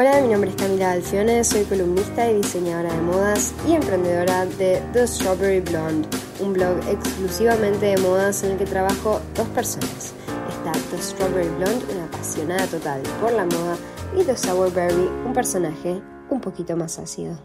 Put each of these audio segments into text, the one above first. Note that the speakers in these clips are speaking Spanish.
Hola, mi nombre es Camila Alcione, soy columnista y diseñadora de modas y emprendedora de The Strawberry Blonde, un blog exclusivamente de modas en el que trabajo dos personas. Está The Strawberry Blonde, una apasionada total por la moda, y The Sourberry, un personaje un poquito más ácido.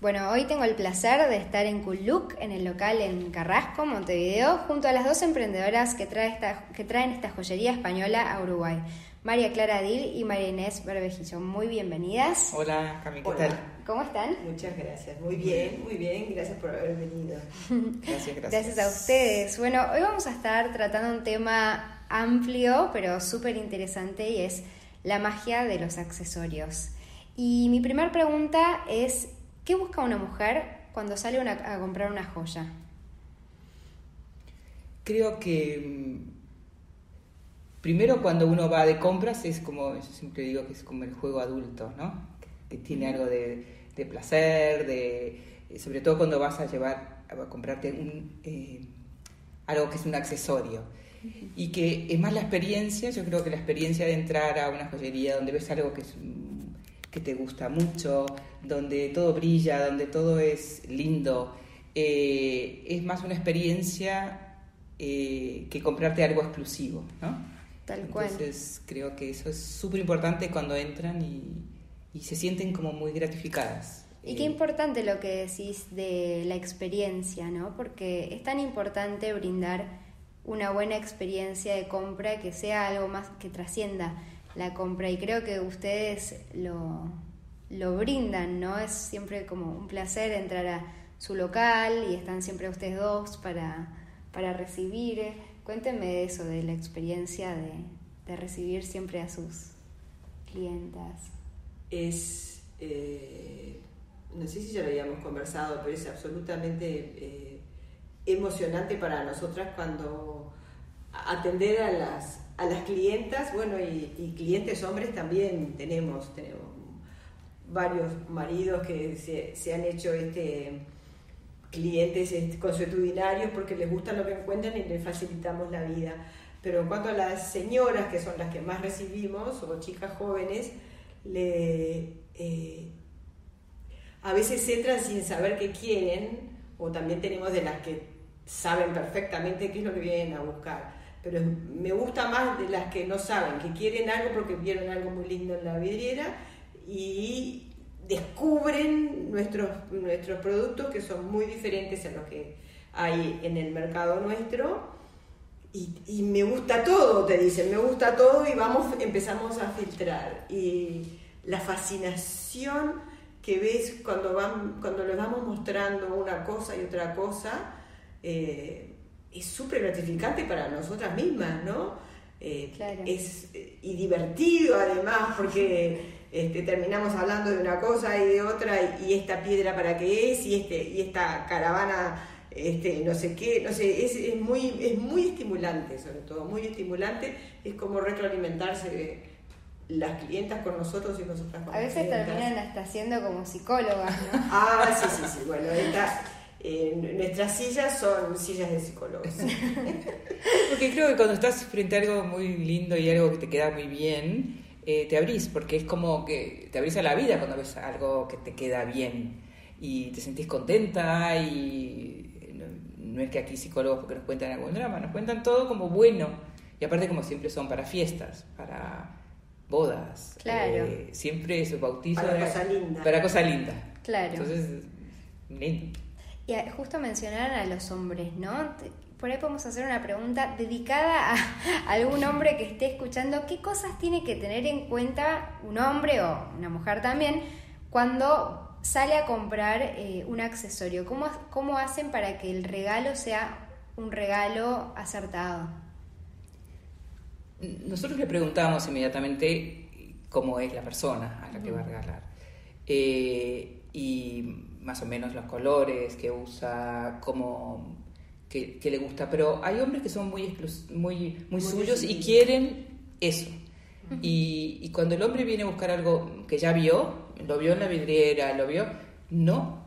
Bueno, hoy tengo el placer de estar en Look, en el local en Carrasco, Montevideo, junto a las dos emprendedoras que traen esta joyería española a Uruguay. María Clara Dil y María Inés Berbejillo. Muy bienvenidas. Hola, Cami, ¿qué tal? ¿Cómo están? Muchas gracias. Muy bien, muy bien. Gracias por haber venido. gracias, gracias. Gracias a ustedes. Bueno, hoy vamos a estar tratando un tema amplio, pero súper interesante, y es la magia de los accesorios. Y mi primera pregunta es, ¿Qué busca una mujer cuando sale a comprar una joya? Creo que mm, primero cuando uno va de compras es como, yo siempre digo que es como el juego adulto, ¿no? Que, tiene algo de, placer, de, sobre todo cuando vas a llevar, a comprarte un, eh, algo que es un accesorio. Y que es más la experiencia, yo creo que la experiencia de entrar a una joyería donde ves algo que es que te gusta mucho, donde todo brilla, donde todo es lindo. Eh, es más una experiencia eh, que comprarte algo exclusivo, ¿no? Tal cual. Entonces creo que eso es súper importante cuando entran y, se sienten como muy gratificadas. Y qué eh, importante lo que decís de la experiencia, ¿no? Porque es tan importante brindar una buena experiencia de compra que sea algo más que trascienda la compra y creo que ustedes lo, lo brindan, ¿no? Es siempre como un placer entrar a su local y están siempre ustedes dos para, para recibir. Cuéntenme de eso, de la experiencia de, de recibir siempre a sus clientas. Es, eh, no sé si ya lo habíamos conversado, pero es absolutamente eh, emocionante para nosotras cuando atender a las a las clientas, bueno, y, clientes hombres también tenemos, tenemos varios maridos que se, han hecho este clientes consuetudinarios porque les gusta lo que encuentran y les facilitamos la vida. Pero en cuanto a las señoras, que son las que más recibimos, o chicas jóvenes, le, eh, a veces entran sin saber qué quieren, o también tenemos de las que saben perfectamente qué es lo que vienen a buscar pero me gusta más de las que no saben, que quieren algo porque vieron algo muy lindo en la vidriera y descubren nuestros, nuestros productos que son muy diferentes a los que hay en el mercado nuestro. Y, me gusta todo, te dicen, me gusta todo y vamos, empezamos a filtrar. Y la fascinación que ves cuando, van, cuando les vamos mostrando una cosa y otra cosa, eh, es súper gratificante para nosotras mismas, ¿no? Eh, es, y divertido además, porque este, terminamos hablando de una cosa y de otra, y, esta piedra para qué es, y, este, y esta caravana, este, no sé qué, no sé, es, es, muy, es muy estimulante, sobre todo, muy estimulante, es como retroalimentarse las clientas con nosotros y nosotras con A veces terminan hasta siendo como psicólogas, ¿no? ah, sí, sí, sí, bueno, esta nuestras sillas son sillas de psicólogos. porque creo que cuando estás frente a algo muy lindo y algo que te queda muy bien, eh, te abrís, porque es como que te abrís a la vida cuando ves algo que te queda bien y te sentís contenta y no, es que aquí psicólogos porque nos cuentan algún drama, nos cuentan todo como bueno y aparte como siempre son para fiestas, para bodas, claro. Eh, siempre esos bautizos para cosa linda. Para cosa linda. Claro. Entonces, lindo. Y justo mencionaron a los hombres, ¿no? Por ahí podemos hacer una pregunta dedicada a algún hombre que esté escuchando. ¿Qué cosas tiene que tener en cuenta un hombre o una mujer también cuando sale a comprar eh, un accesorio? ¿Cómo, ¿Cómo hacen para que el regalo sea un regalo acertado? Nosotros le preguntamos inmediatamente cómo es la persona a la que va a regalar. Eh, y más o menos los colores que usa, cómo que, le gusta, pero hay hombres que son muy, muy, muy, suyos y quieren eso. y, cuando el hombre viene a buscar algo que ya vio, lo vio en la vidriera, lo vio, no,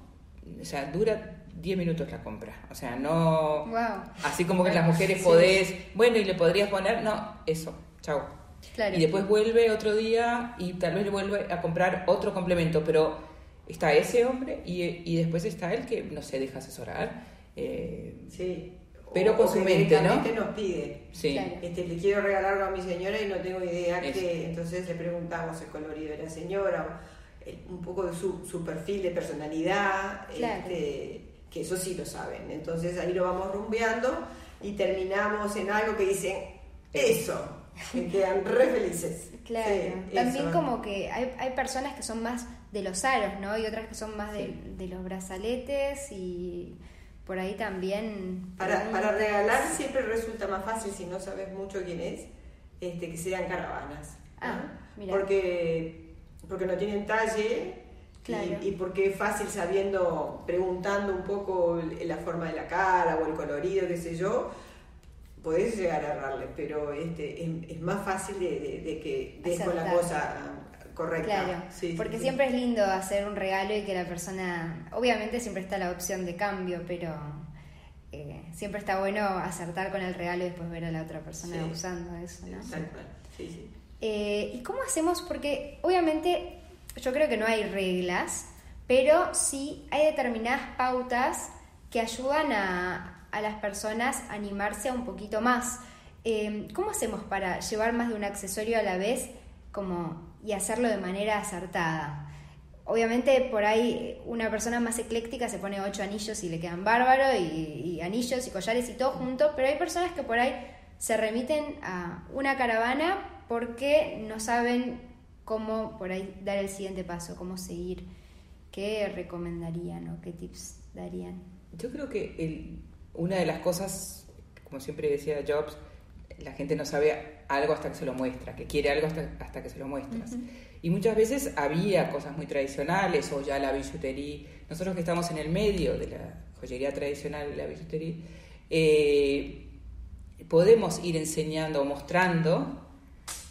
o sea, dura 10 minutos la compra. O sea, no. Wow. Así como que las mujeres podés, bueno, y le podrías poner, no, eso, chao. Claro. Y después vuelve otro día y tal vez le vuelve a comprar otro complemento, pero está ese hombre y, y después está él que no se deja asesorar. Eh, Sí. Pero O- con o su mente, ¿no? nos pide. sí. Claro. Este, le quiero regalar algo a mi señora y no tengo idea Eso. que. Entonces le preguntamos el colorido de la señora, o, eh, un poco de su, su perfil de personalidad, Claro. este, que eso sí lo saben. Entonces ahí lo vamos rumbeando y terminamos en algo que dicen, eso, que quedan re felices. Claro, Sí, también eso. como que hay, hay personas que son más de los aros, ¿no? Y otras que son más de, de los brazaletes y por ahí también... Para, para regalar siempre resulta más fácil si no sabes mucho quién es, este, que sean caravanas. ¿no? Ah, mira. Porque, porque no tienen talle Claro. y, y porque es fácil sabiendo, preguntando un poco la forma de la cara o el colorido, qué sé yo, podés llegar a errarle, pero este, es, es más fácil de, de- de que des con la cosa correcta. Claro, Sí, porque sí. siempre es lindo hacer un regalo y que la persona, obviamente siempre está la opción de cambio, pero eh, siempre está bueno acertar con el regalo y después ver a la otra persona usando eso, ¿no? Cual, sí, sí. Eh, ¿Y cómo hacemos? Porque obviamente yo creo que no hay reglas, pero sí hay determinadas pautas que ayudan a, a las personas a animarse a un poquito más. Eh, ¿Cómo hacemos para llevar más de un accesorio a la vez como, y hacerlo de manera acertada? Obviamente por ahí una persona más ecléctica se pone ocho anillos y le quedan bárbaro y, anillos y collares y todo junto, pero hay personas que por ahí se remiten a una caravana porque no saben cómo por ahí dar el siguiente paso, cómo seguir. ¿Qué recomendarían o qué tips darían? Yo creo que una de las cosas, como siempre decía Jobs, la gente no sabe algo hasta que se lo muestra, que quiere algo hasta, hasta que se lo muestras. Y muchas veces había cosas muy tradicionales o ya la billutería. Nosotros que estamos en el medio de la joyería tradicional y la billutería, eh, podemos ir enseñando o mostrando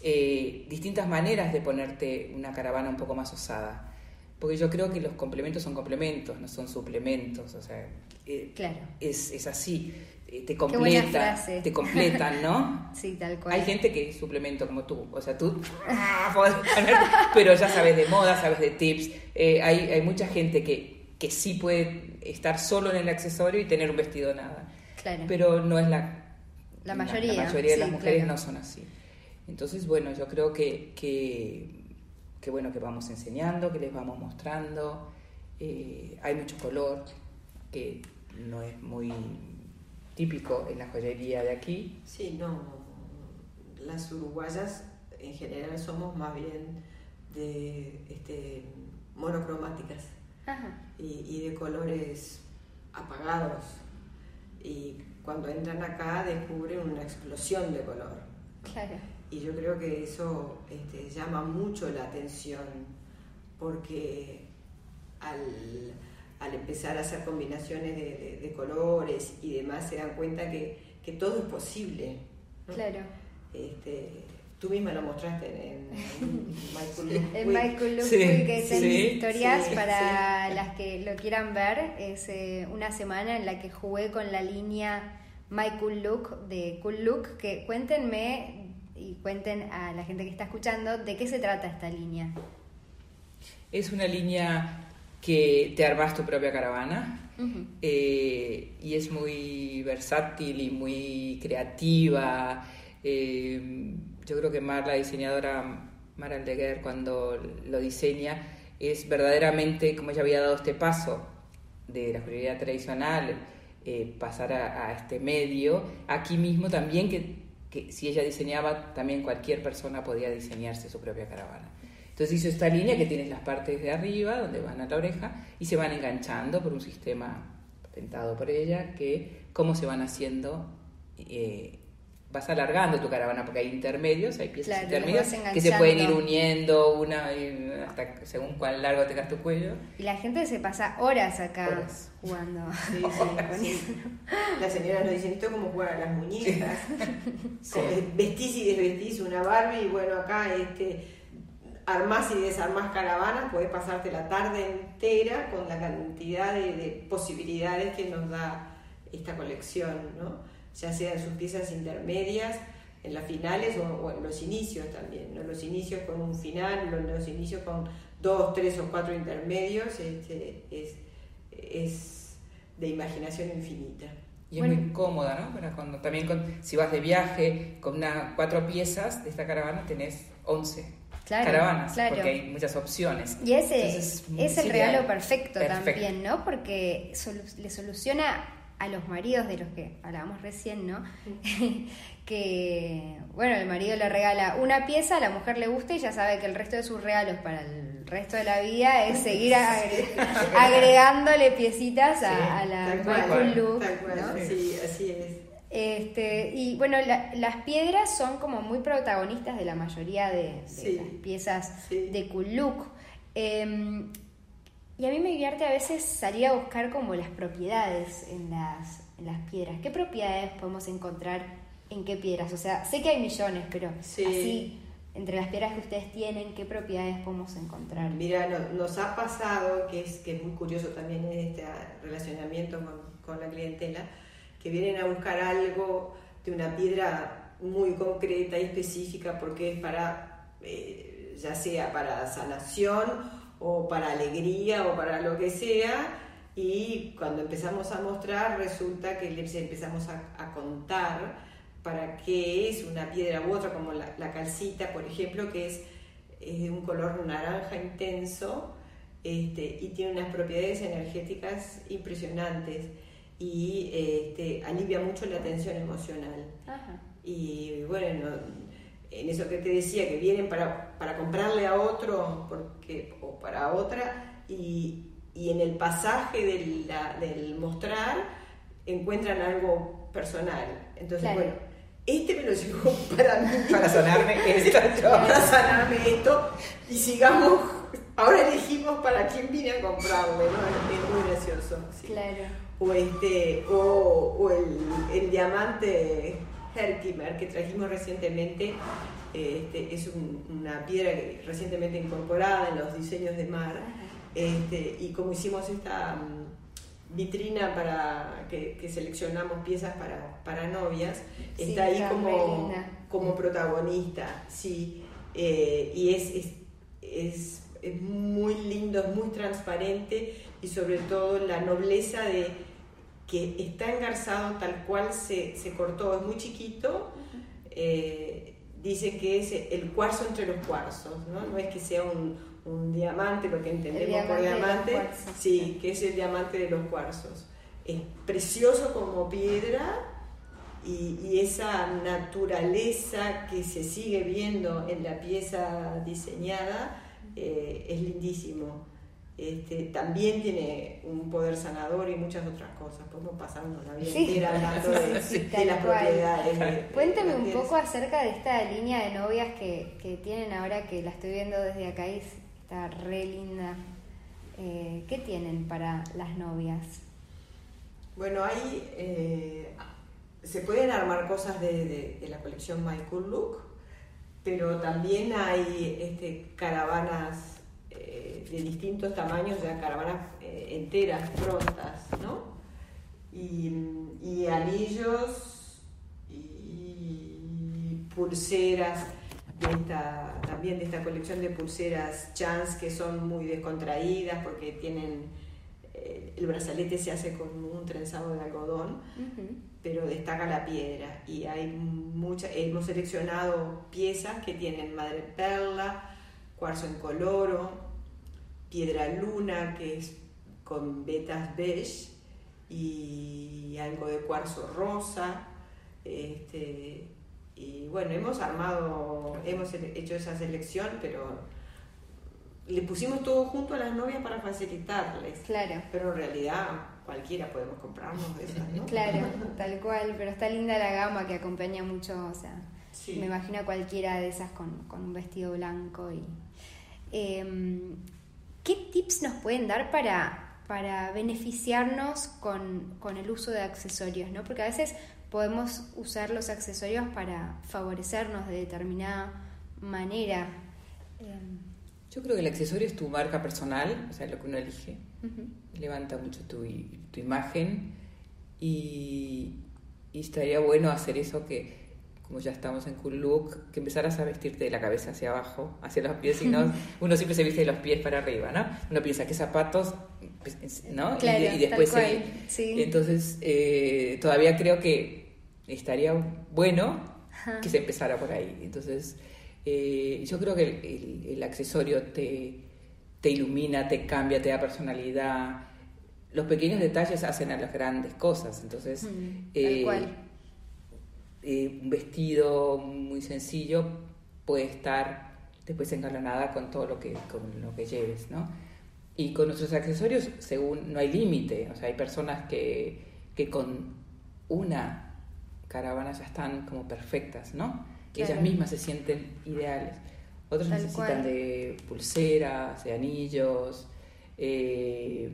eh, distintas maneras de ponerte una caravana un poco más osada. Porque yo creo que los complementos son complementos, no son suplementos. O sea, eh, Claro. es, es así. Eh, Te completa, te completan, ¿no? Sí, tal cual. Hay gente que es suplemento como tú, o sea, tú ah, podés poner, pero ya sabes de moda, sabes de tips. Eh, hay, hay mucha gente que, que sí puede estar solo en el accesorio y tener un vestido nada, Claro. pero no es la, La mayoría, La, mayoría de sí, las mujeres claro. no son así. Entonces, bueno, yo creo que, que, que bueno que vamos enseñando, que les vamos mostrando. Eh, hay mucho color que no es muy típico en la joyería de aquí. Sí, no, las uruguayas en general somos más bien de este, monocromáticas Ajá. y, y de colores apagados. Y cuando entran acá descubren una explosión de color. Claro. Y yo creo que eso este, llama mucho la atención porque al, al empezar a hacer combinaciones de, de- de colores y demás se dan cuenta que, que todo es posible. ¿no? Claro. Este, tú misma lo mostraste en, en Michael Week. Michael Luke Sí, Week es en sí, historias sí, para las que lo quieran ver. Es eh, una semana en la que jugué con la línea My Cool Look de Cool Look. Que cuéntenme y cuenten a la gente que está escuchando de qué se trata esta línea. Es una línea que te armas tu propia caravana eh, y es muy versátil y muy creativa. Eh, yo creo que Mar, la diseñadora Mar Aldeguer, cuando lo diseña, es verdaderamente como ella había dado este paso de la joyería tradicional, eh, pasar a, a este medio. Aquí mismo también que, que si ella diseñaba, también cualquier persona podía diseñarse su propia caravana. Entonces hizo esta línea que tienes las partes de arriba, donde van a la oreja, y se van enganchando por un sistema patentado por ella, que cómo se van haciendo, eh, vas alargando tu caravana, porque hay intermedios, hay piezas Claro, intermedias que se pueden ir uniendo una y hasta según cuán largo tengas tu cuello. Y la gente se pasa horas acá Horas. jugando. Sí, sí, sí. La señora nos dice, esto es como jugar a las muñecas. Vestís y desvestís una Barbie y bueno, acá este, armás y desarmás caravanas, podés pasarte la tarde entera con la cantidad de, de posibilidades que nos da esta colección, ¿no? ya sea en sus piezas intermedias, en las finales o, en los inicios también, ¿no? los inicios con un final, los, los inicios con dos, tres o cuatro intermedios, este, es, es de imaginación infinita. Y es muy cómoda, ¿no? Cuando también si vas de viaje con una, cuatro piezas de esta caravana tenés once caravanas, porque hay muchas opciones. Y ese es el regalo perfecto, también, ¿no? Porque le soluciona a los maridos de los que hablábamos recién, ¿no? que, bueno, el marido le regala una pieza, a la mujer le gusta y ya sabe que el resto de sus regalos para el resto de la vida es seguir agregándole piecitas a, la tal look. Sí, así es. Este, y bueno, las piedras son como muy protagonistas de la mayoría de, las piezas de Look. Em, y a mí me divierte a veces salir a buscar como las propiedades en las, en las piedras. ¿Qué propiedades podemos encontrar en qué piedras? O sea, sé que hay millones, pero así, entre las piedras que ustedes tienen, ¿qué propiedades podemos encontrar? Mira, nos ha pasado, que es, que es muy curioso también este relacionamiento con, la clientela, que vienen a buscar algo de una piedra muy concreta y específica porque es para, eh, ya sea para sanación o para alegría o para lo que sea. Y cuando empezamos a mostrar, resulta que les empezamos a, contar para qué es una piedra u otra, como la, calcita, por ejemplo, que es, de un color naranja intenso este, y tiene unas propiedades energéticas impresionantes y este, alivia mucho la tensión emocional. Y bueno, en eso que te decía, que vienen para, para comprarle a otro porque, o para otra, y, y en el pasaje del, del, mostrar encuentran algo personal. Entonces, bueno, este me lo llevó para mí. Para sanarme esto. para sanarme esto. Y sigamos. Ahora elegimos para quién vine a comprarlo, ¿no? Es muy gracioso. Claro. O, este, o, o el, el diamante Herkimer que trajimos recientemente. Este, es una piedra recientemente incorporada en los diseños de mar. Este, y como hicimos esta mm, vitrina para que, seleccionamos piezas para, para novias, está ahí como, como protagonista. Sí, eh, y es, es, es, es muy lindo, es muy transparente y sobre todo la nobleza de que está engarzado tal cual se, se cortó, es muy chiquito, eh, dice que es el cuarzo entre los cuarzos, ¿no? no es que sea un, un diamante, lo que entendemos por diamante, sí, que es el diamante de los cuarzos. Es precioso como piedra y, y, esa naturaleza que se sigue viendo en la pieza diseñada eh, es lindísimo. Este, también tiene un poder sanador y muchas otras cosas. Podemos pasarnos la vida entera hablando de, las propiedades. Cuéntame un poco acerca de esta línea de novias que, que, tienen ahora, que la estoy viendo desde acá y está re linda. Eh, ¿Qué tienen para las novias? Bueno, ahí eh, se pueden armar cosas de, de, la colección My Cool Look, pero también hay este, caravanas de distintos tamaños, de caravanas eh, enteras, prontas, ¿no? Y, anillos y pulseras de esta, también de esta colección de pulseras Chance que son muy descontraídas porque tienen eh, el brazalete se hace con un trenzado de algodón, pero destaca la piedra y hay muchas, hemos seleccionado piezas que tienen madre perla, cuarzo en coloro, piedra luna, que es con vetas beige y algo de cuarzo rosa. Este, y bueno, hemos armado, hemos hecho esa selección, pero le pusimos todo junto a las novias para facilitarles. Claro. Pero en realidad cualquiera podemos comprarnos de esas, ¿no? Claro, tal cual, pero está linda la gama que acompaña mucho, o sea, me imagino cualquiera de esas con, con un vestido blanco y... Em, ¿Qué tips nos pueden dar para, para beneficiarnos con, el uso de accesorios? ¿no? Porque a veces podemos usar los accesorios para favorecernos de determinada manera. Em, Yo creo que el accesorio es tu marca personal, o sea, lo que uno elige. Levanta mucho tu, tu imagen y, y, estaría bueno hacer eso que como ya estamos en cool look, que empezaras a vestirte de la cabeza hacia abajo, hacia los pies, y no, uno siempre se viste de los pies para arriba, ¿no? Uno piensa, ¿qué zapatos? Pues, ¿No? Claro, y, después tal cual, seguir. sí. Entonces, eh, todavía creo que estaría bueno Ajá. que se empezara por ahí. Entonces, eh, yo creo que el, el- el accesorio te, te ilumina, te cambia, te da personalidad. Los pequeños detalles hacen a las grandes cosas. Entonces, Mm, eh. Eh, un vestido muy sencillo puede estar después engalonada con todo lo que, con lo que lleves, ¿no? Y con nuestros accesorios, según no hay límite, o sea, hay personas que, que con una caravana ya están como perfectas, ¿no? Claro. Ellas mismas se sienten ideales. Otros Tal necesitan cual. de pulseras, de anillos. eh,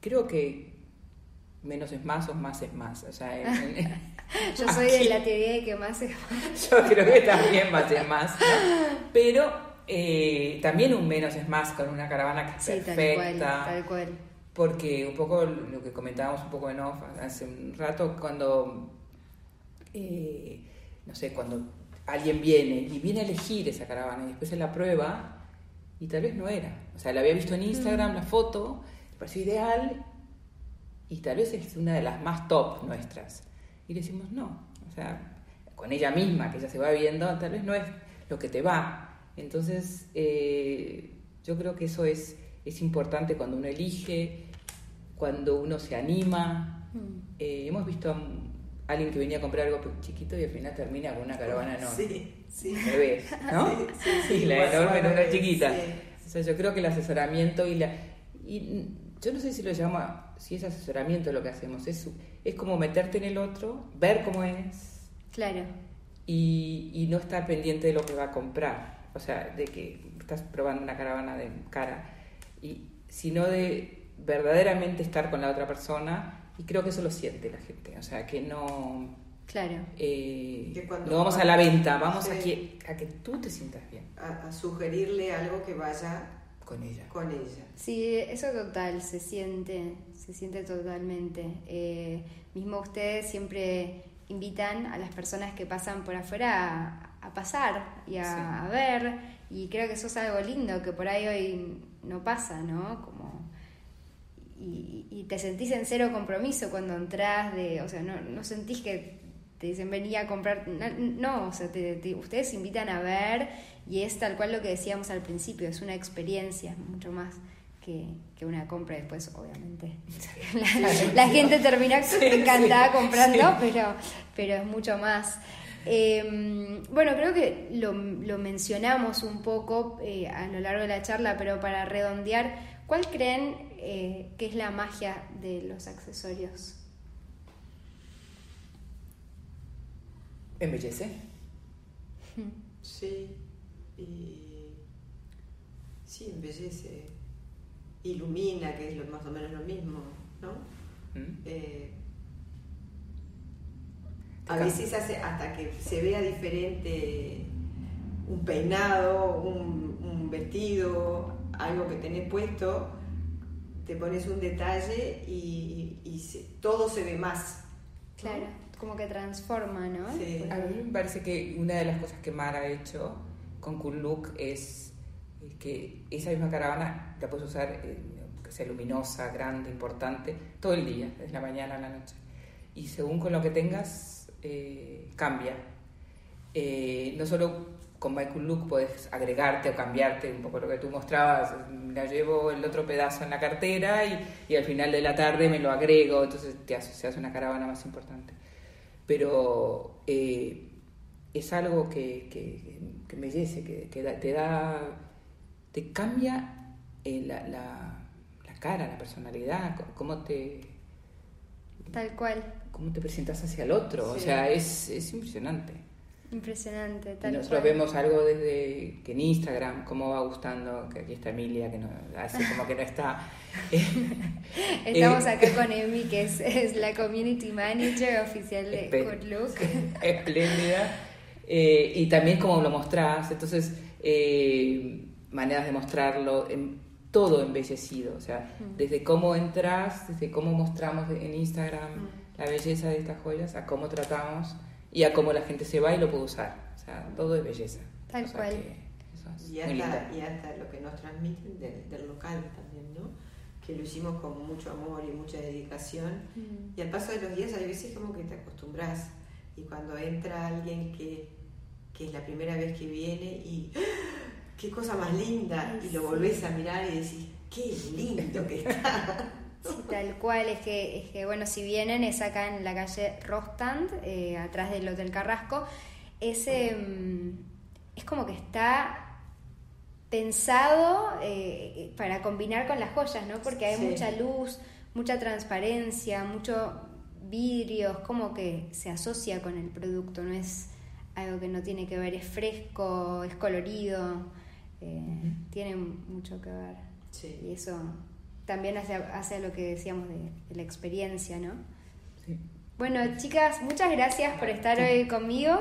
creo que menos es más o más es más. O sea, en- en- Yo soy de la teoría de que más es yo creo que también más es más, ¿no? Pero eh, también un menos es más con una caravana que es Sí, tal perfecta. cual, tal cual. Porque un poco lo que comentábamos un poco en off hace un rato, cuando, eh, no sé, cuando alguien viene y viene a elegir esa caravana y después se la prueba y tal vez no era. O sea, la había visto en Instagram, la foto, le pareció ideal y tal vez es una de las más top nuestras. Y le decimos, no, o sea, con ella misma, que ella se va viendo, tal vez no es lo que te va. Entonces, eh, yo creo que eso es, es importante cuando uno elige, cuando uno se anima. Mm. Eh, hemos visto a alguien que venía a comprar algo chiquito y al final termina con una caravana enorme. Sí, sí. Al revés, ¿no? Sí, sí, sí, la enorme igual, chiquita. sí. O sea, yo creo que el asesoramiento y la... Y yo no sé si lo llama, si es asesoramiento lo que hacemos, es, es como meterte en el otro, ver cómo es Claro, y, y no estar pendiente de lo que va a comprar. O sea, de que estás probando una caravana de cara, y, sino de verdaderamente estar con la otra persona y creo que eso lo siente la gente. O sea, que no... claro. eh, Que no vamos va- a la venta, vamos Sí. a, que, a que tú te sientas bien A, a sugerirle algo que vaya con ella. con ella. Sí, eso total, se siente, se siente totalmente. Eh, mismo ustedes siempre invitan a las personas que pasan por afuera a, a pasar y a, Sí. a ver, y creo que eso es algo lindo que por ahí hoy no pasa, ¿no? Como, y, y te sentís en cero compromiso cuando entras, de, o sea, no, no sentís que te dicen venía a comprar, no, o sea, te- te- ustedes invitan a ver y es tal cual lo que decíamos al principio, es una experiencia mucho más que, que una compra después, obviamente. La, la gente termina encantada comprando, sí. pero, pero es mucho más. Eh, bueno, creo que lo, lo mencionamos un poco eh, a lo largo de la charla, pero para redondear, ¿cuál creen eh, que es la magia de los accesorios? Embellece. Sí, y sí, embellece, ilumina, que es lo, más o menos lo mismo, ¿no? ¿Mm? Eh, a cambia. veces hace hasta que se vea diferente un peinado, un, un vestido, algo que tenés puesto, te pones un detalle y, y se- todo se ve más. ¿no? Claro, como que transforma, ¿no? Sí. A mí me parece que una de las cosas que Mara ha hecho con Cool Look es que esa misma caravana la puedes usar, eh, que sea luminosa, grande, importante, todo el día, desde la mañana a la noche. Y según con lo que tengas, eh, cambia. Eh, no solo con My Cool Look puedes agregarte o cambiarte un poco lo que tú mostrabas, la llevo el otro pedazo en la cartera y, y al final de la tarde me lo agrego, entonces te hace, se hace una caravana más importante pero eh, es algo que, que, que embellece, que, te da, te cambia eh, la, la, la cara, la personalidad, cómo te, Tal cual, cómo te presentas hacia el otro, o sea, es, es impresionante. Impresionante, Y tal nosotros cual. vemos algo desde que en Instagram, cómo va gustando, que aquí está Emilia, que no, hace como que no está. Estamos Eh, acá con Emi, que es, es la community manager oficial de Good Look. espléndida. Eh, y también como lo mostrás, entonces, eh, maneras de mostrarlo, en, todo embellecido, o sea, Mm. desde cómo entras, desde cómo mostramos en Instagram Mm. la belleza de estas joyas, a cómo tratamos y a cómo la gente se va y lo puede usar. O sea, todo es belleza. Tal O sea cual. es Y hasta, y hasta lo que nos transmiten del, del local también, ¿no? Que lo hicimos con mucho amor y mucha dedicación. Mm. Y al paso de los días hay veces como que te acostumbras. Y cuando entra alguien que, que es la primera vez que viene y ¡ah! qué cosa más linda. Ay, Y lo sí. volvés a mirar y decís, qué lindo que está. Sí, tal cual, es que, es que bueno, si vienen es acá en la calle Rostand, eh, atrás del Hotel Carrasco, ese mm, es como que está pensado eh, para combinar con las joyas, ¿no? Porque hay Sí. mucha luz, mucha transparencia, mucho vidrio, es como que se asocia con el producto, no es algo que no tiene que ver, es fresco, es colorido, eh, tiene mucho que ver. Y Sí. eso también hace, hace lo que decíamos de, de la experiencia, ¿no? Sí. Bueno, chicas, muchas gracias por estar hoy conmigo.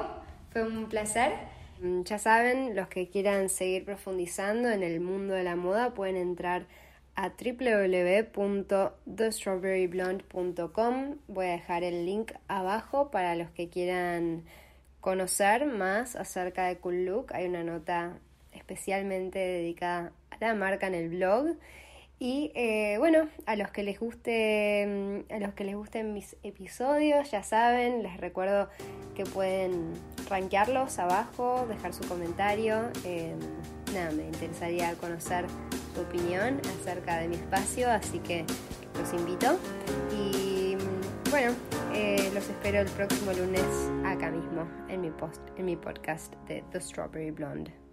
Fue un placer. Mm, Ya saben, los que quieran seguir profundizando en el mundo de la moda pueden entrar a www.thestrawberryblonde.com. Voy a dejar el link abajo para los que quieran conocer más acerca de Cool Look. Hay una nota especialmente dedicada a la marca en el blog. Y eh, bueno, a los que les guste, mm, a los que les gusten mis episodios, ya saben, les recuerdo que pueden rankearlos abajo, dejar su comentario. eh, nada, me interesaría conocer su opinión acerca de mi espacio, así que los invito. Y mm, bueno, eh, los espero el próximo lunes acá mismo en mi post, en mi podcast de The Strawberry Blonde.